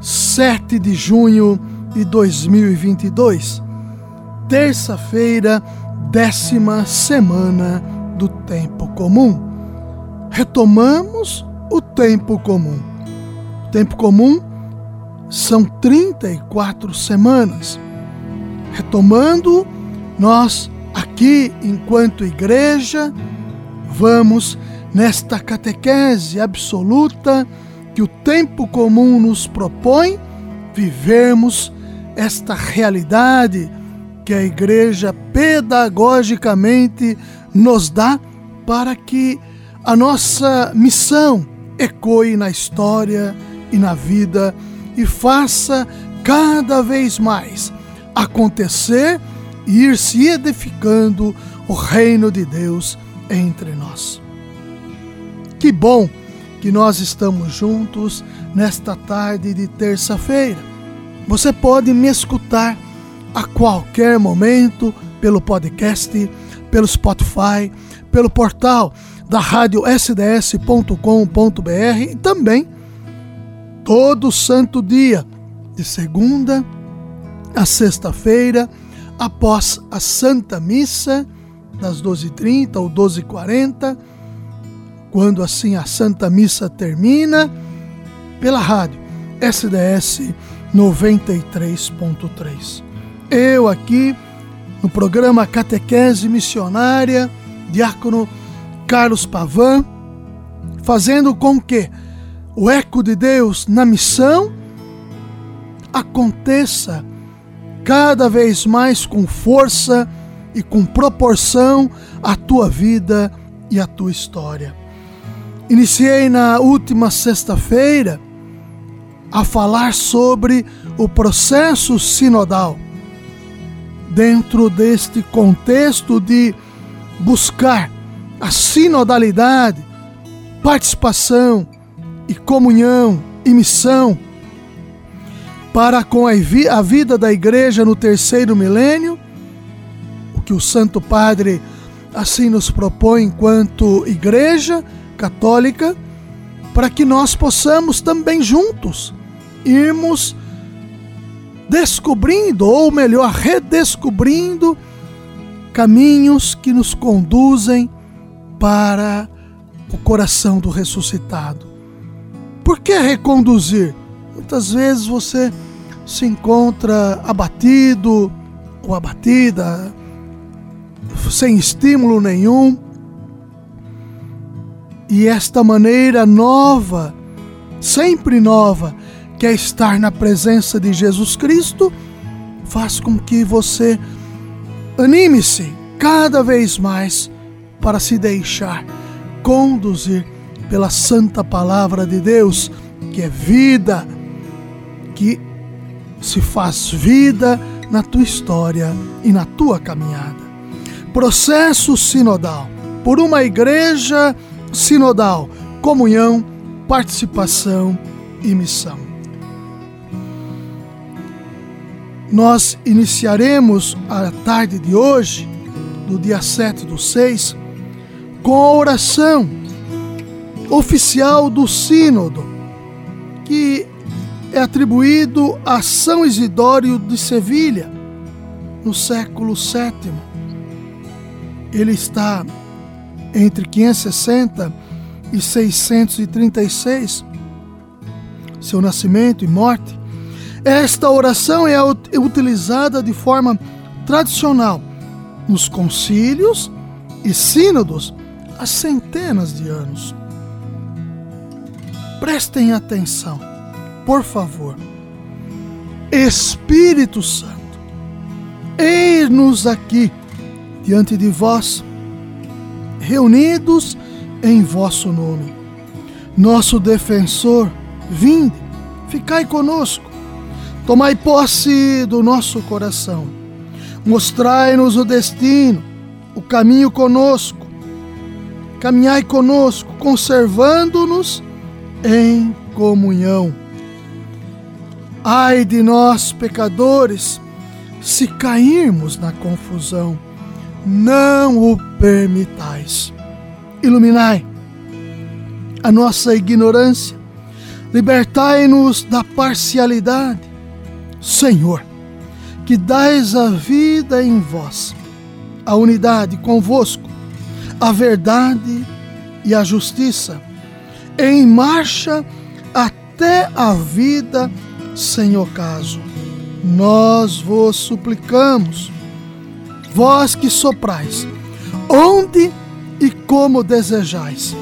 7 de junho de 2022, terça-feira, décima semana do tempo comum. Retomamos o tempo comum. O tempo comum são 34 semanas. Retomando, nós aqui, enquanto igreja, vamos nesta catequese absoluta que o tempo comum nos propõe, vivermos esta realidade que a igreja pedagogicamente nos dá para que a nossa missão ecoe na história e na vida e faça cada vez mais acontecer e ir se edificando o reino de Deus entre nós. Que bom que nós estamos juntos nesta tarde de terça-feira. Você pode me escutar a qualquer momento pelo podcast, pelo Spotify, pelo portal da rádio sds.com.br e também todo santo dia, de segunda a sexta-feira, após a Santa Missa, das 12h30 ou 12h40 quando assim a Santa Missa termina, pela rádio SDS 93.3. Eu aqui no programa Catequese Missionária, diácono Carlos Pavan, fazendo com que o eco de Deus na missão aconteça cada vez mais com força e com proporção à tua vida e à tua história. Iniciei na última sexta-feira a falar sobre o processo sinodal. Dentro deste contexto de buscar a sinodalidade, participação e comunhão e missão para com a vida da igreja no terceiro milênio, o que o Santo Padre assim nos propõe enquanto igreja católica, para que nós possamos também juntos irmos descobrindo, ou melhor, redescobrindo caminhos que nos conduzem para o coração do ressuscitado. Por que reconduzir? Muitas vezes você se encontra abatido ou abatida, sem estímulo nenhum e esta maneira nova, sempre nova, que é estar na presença de Jesus Cristo, faz com que você anime-se cada vez mais para se deixar conduzir pela santa palavra de Deus, que é vida, que se faz vida na tua história e na tua caminhada. Processo sinodal por uma igreja sinodal, comunhão, participação e missão. Nós iniciaremos a tarde de hoje, do dia 7 do 6, com a oração oficial do Sínodo, que é atribuído a São Isidório de Sevilha, no século VII. Ele está entre 560 e 636, seu nascimento e morte, esta oração é utilizada de forma tradicional nos concílios e sínodos há centenas de anos. Prestem atenção, por favor. Espírito Santo, eis-nos aqui diante de vós reunidos em vosso nome. Nosso defensor, vinde, ficai conosco. Tomai posse do nosso coração. Mostrai-nos o destino, o caminho conosco. Caminhai conosco, conservando-nos em comunhão. Ai de nós, pecadores, se cairmos na confusão, não o permitais. Iluminai a nossa ignorância, libertai-nos da parcialidade. Senhor, que dais a vida em vós, a unidade convosco, a verdade e a justiça, em marcha até a vida sem ocaso. Nós vos suplicamos, vós que soprais, onde e como desejais,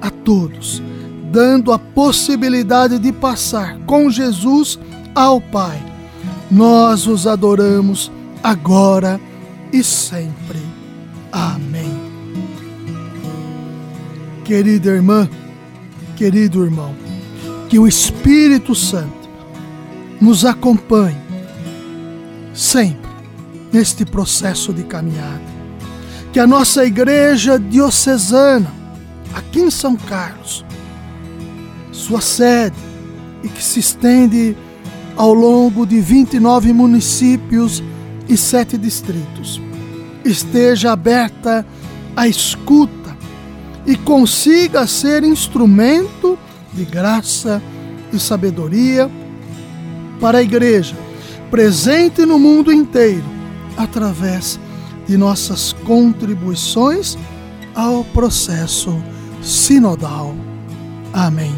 a todos, dando a possibilidade de passar com Jesus ao Pai. Nós os adoramos agora e sempre. Amém. Querida irmã, querido irmão, que o Espírito Santo nos acompanhe sempre neste processo de caminhada. Que a nossa igreja diocesana, aqui em São Carlos, sua sede, e que se estende ao longo de 29 municípios e sete distritos, esteja aberta à escuta e consiga ser instrumento de graça e sabedoria para a igreja, presente no mundo inteiro, através de nossas contribuições ao processo sinodal. Amém.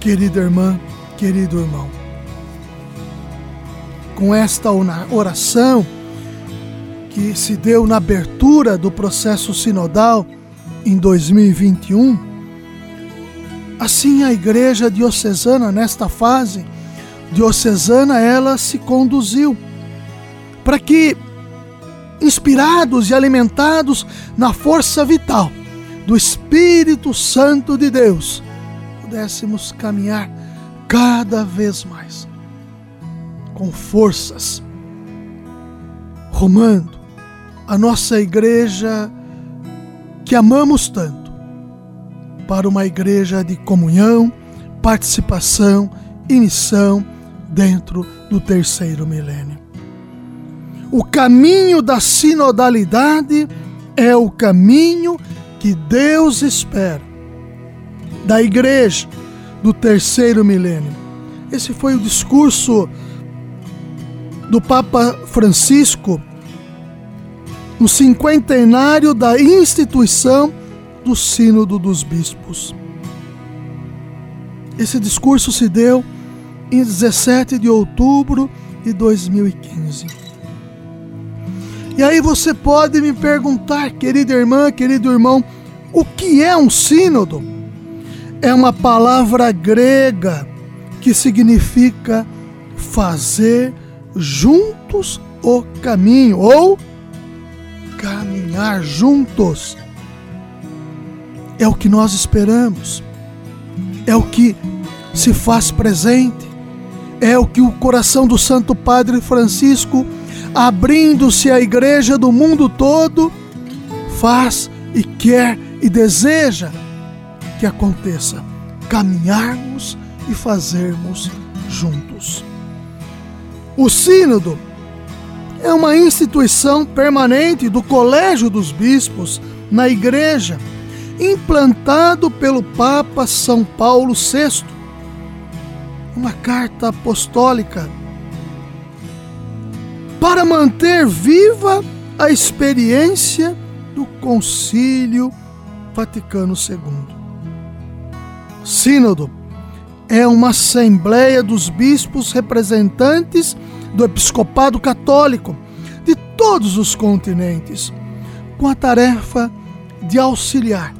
Querida irmã, querido irmão, com esta oração que se deu na abertura do processo sinodal em 2021, Assim, a igreja diocesana, nesta fase diocesana, ela se conduziu para que, inspirados e alimentados na força vital do Espírito Santo de Deus, pudéssemos caminhar cada vez mais com forças, rumando a nossa igreja que amamos tanto para uma igreja de comunhão, participação e missão dentro do terceiro milênio. O caminho da sinodalidade é o caminho que Deus espera da igreja do terceiro milênio. Esse foi o discurso do Papa Francisco no cinquentenário da instituição do Sínodo dos Bispos. Esse discurso se deu em 17 de outubro de 2015. E aí você pode me perguntar, querida irmã, querido irmão, o que é um sínodo? É uma palavra grega que significa fazer juntos o caminho ou caminhar juntos. É o que nós esperamos, é o que se faz presente, é o que o coração do Santo Padre Francisco, abrindo-se à igreja do mundo todo, faz e quer e deseja que aconteça. Caminharmos e fazermos juntos. O Sínodo é uma instituição permanente do Colégio dos Bispos na Igreja implantado pelo Papa São Paulo VI, uma carta apostólica para manter viva a experiência do Concílio Vaticano II. Sínodo é uma assembleia dos bispos representantes do episcopado católico de todos os continentes, com a tarefa de auxiliar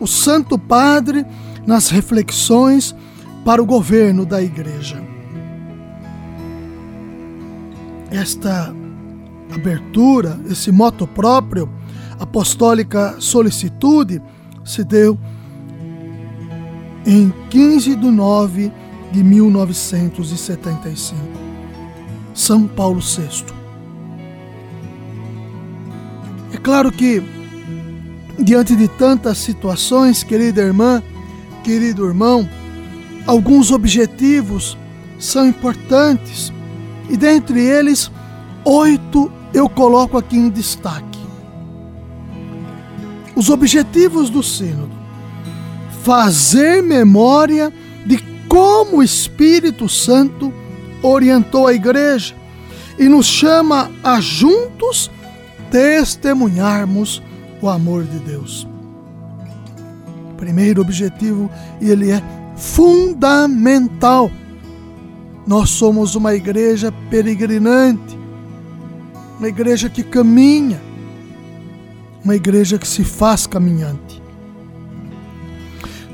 o Santo Padre nas reflexões para o governo da Igreja. Esta abertura, esse moto próprio, apostólica solicitude, se deu em 15 de 9 de 1975. São Paulo VI. É claro que, diante de tantas situações, querida irmã, querido irmão, alguns objetivos são importantes e dentre eles, oito eu coloco aqui em destaque. Os objetivos do Sínodo: fazer memória de como o Espírito Santo orientou a igreja e nos chama a juntos testemunharmos o amor de Deus. Primeiro objetivo, e ele é fundamental. Nós somos uma igreja peregrinante, uma igreja que caminha, uma igreja que se faz caminhante.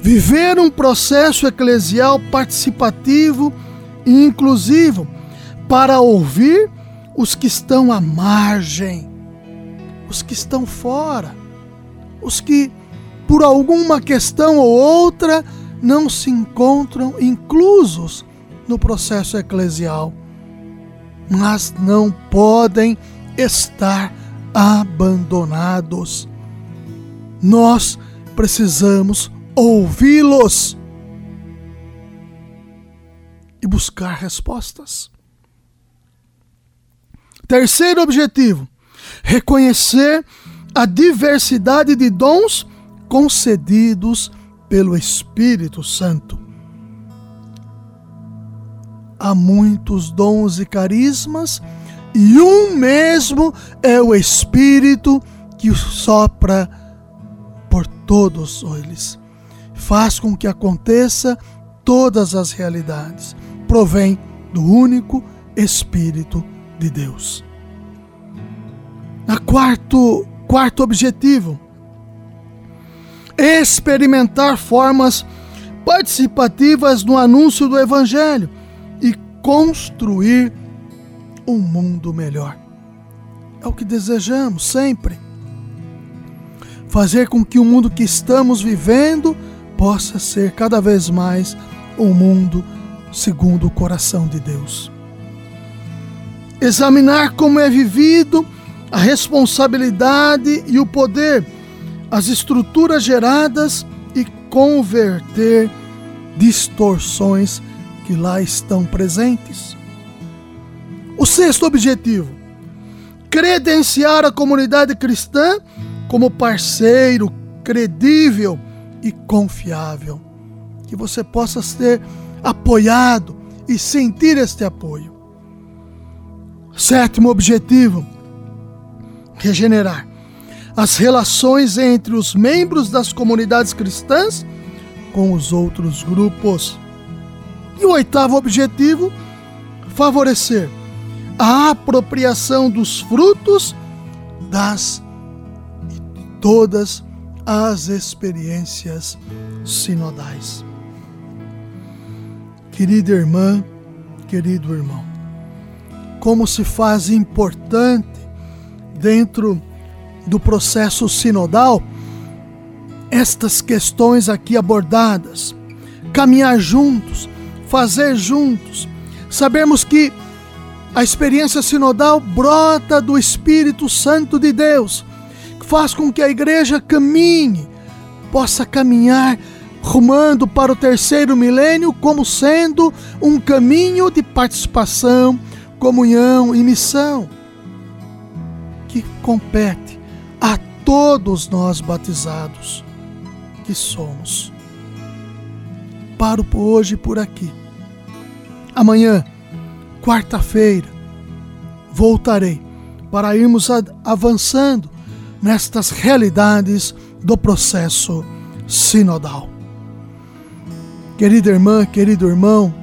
Viver um processo eclesial participativo e inclusivo para ouvir os que estão à margem, os que estão fora, os que, por alguma questão ou outra, não se encontram inclusos no processo eclesial, mas não podem estar abandonados. Nós precisamos ouvi-los e buscar respostas. Terceiro objetivo: reconhecer a diversidade de dons concedidos pelo Espírito Santo. Há muitos dons e carismas, e um mesmo é o Espírito que sopra por todos eles. Faz com que aconteça todas as realidades. Provém do único Espírito de Deus. A quarto, quarto objetivo, experimentar formas participativas no anúncio do Evangelho construir um mundo melhor. É o que desejamos sempre. Fazer com que o mundo que estamos vivendo possa ser cada vez mais um mundo segundo o coração de Deus. Examinar como é vivido a responsabilidade e o poder as estruturas geradas e converter distorções que lá estão presentes. O sexto objetivo: credenciar a comunidade cristã como parceiro credível e confiável. Que você possa ser apoiado e sentir este apoio. Sétimo objetivo: regenerar as relações entre os membros das comunidades cristãs com os outros grupos. E o oitavo objetivo, favorecer a apropriação dos frutos das e todas as experiências sinodais. Querida irmã, querido irmão, como se faz importante dentro do processo sinodal, estas questões aqui abordadas, caminhar juntos, fazer juntos, sabermos que a experiência sinodal brota do Espírito Santo de Deus, que faz com que a igreja caminhe, possa caminhar rumando para o terceiro milênio como sendo um caminho de participação, comunhão e missão que compete a todos nós batizados que somos. Paro por hoje por aqui. Amanhã, quarta-feira, voltarei para irmos avançando nestas realidades do processo sinodal. Querida irmã, querido irmão,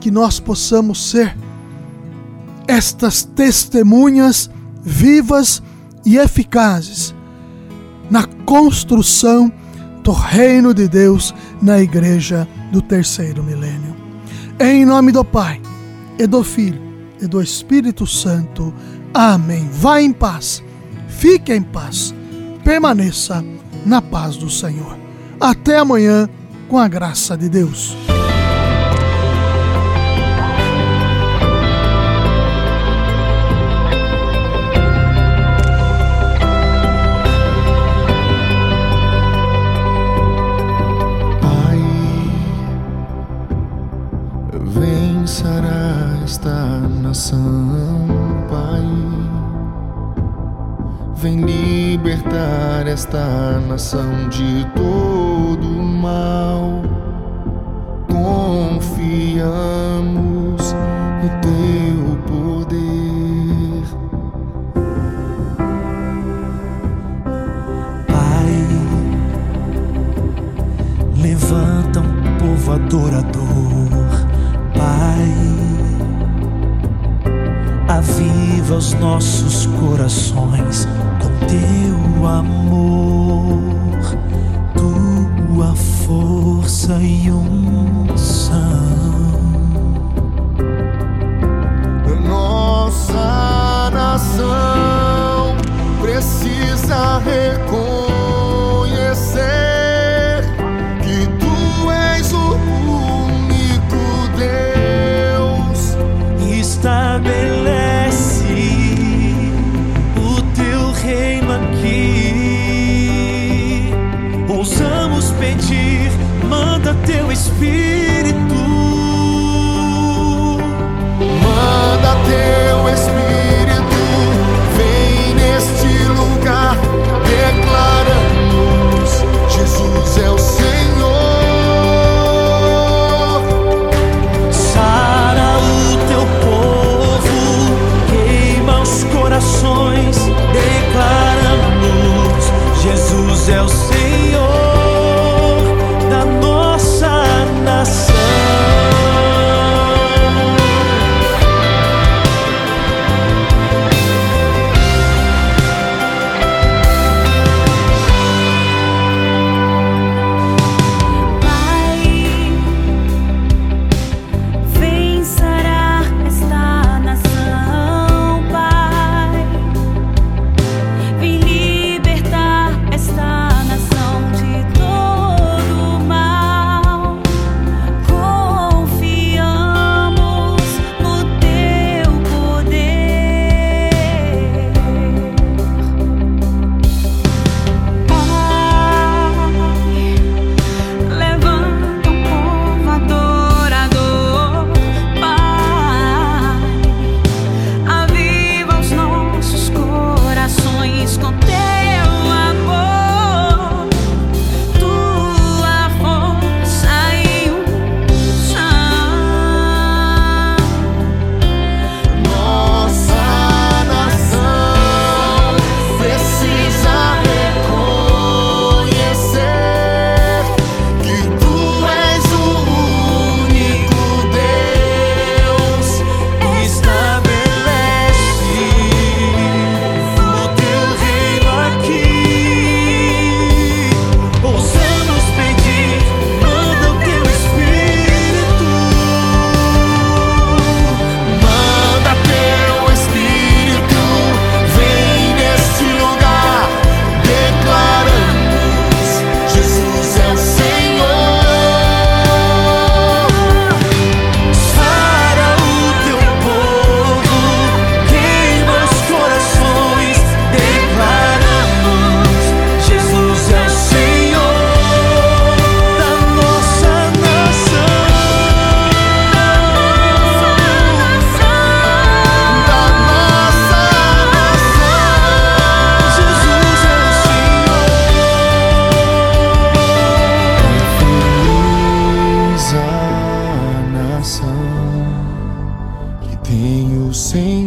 que nós possamos ser estas testemunhas vivas e eficazes na construção do reino de Deus na igreja do terceiro milênio. Em nome do Pai, e do Filho, e do Espírito Santo. Amém. Vá em paz, fique em paz, permaneça na paz do Senhor. Até amanhã, com a graça de Deus. Vem libertar esta nação de todo mal. Confiamos no teu poder. Pai, levanta um povo adorador. Aviva os nossos corações teu amor, tua força e unção. Nossa nação precisa reconhecer teu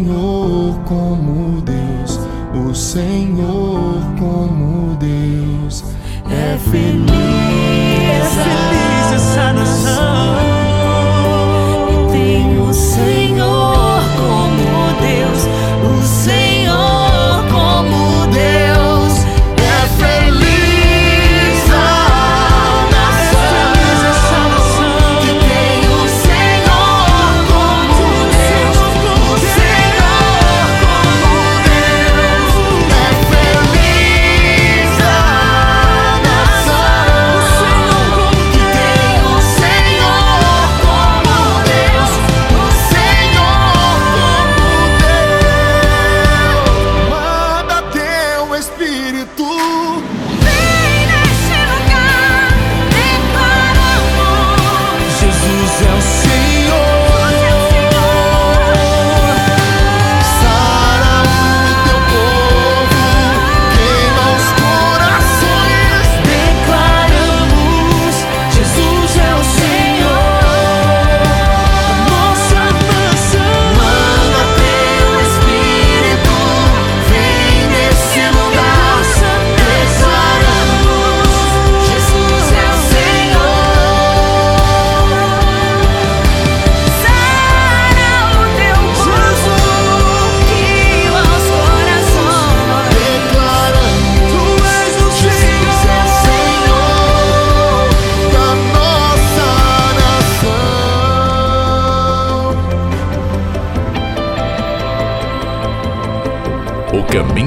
Senhor como Deus, o Senhor como Deus é feliz.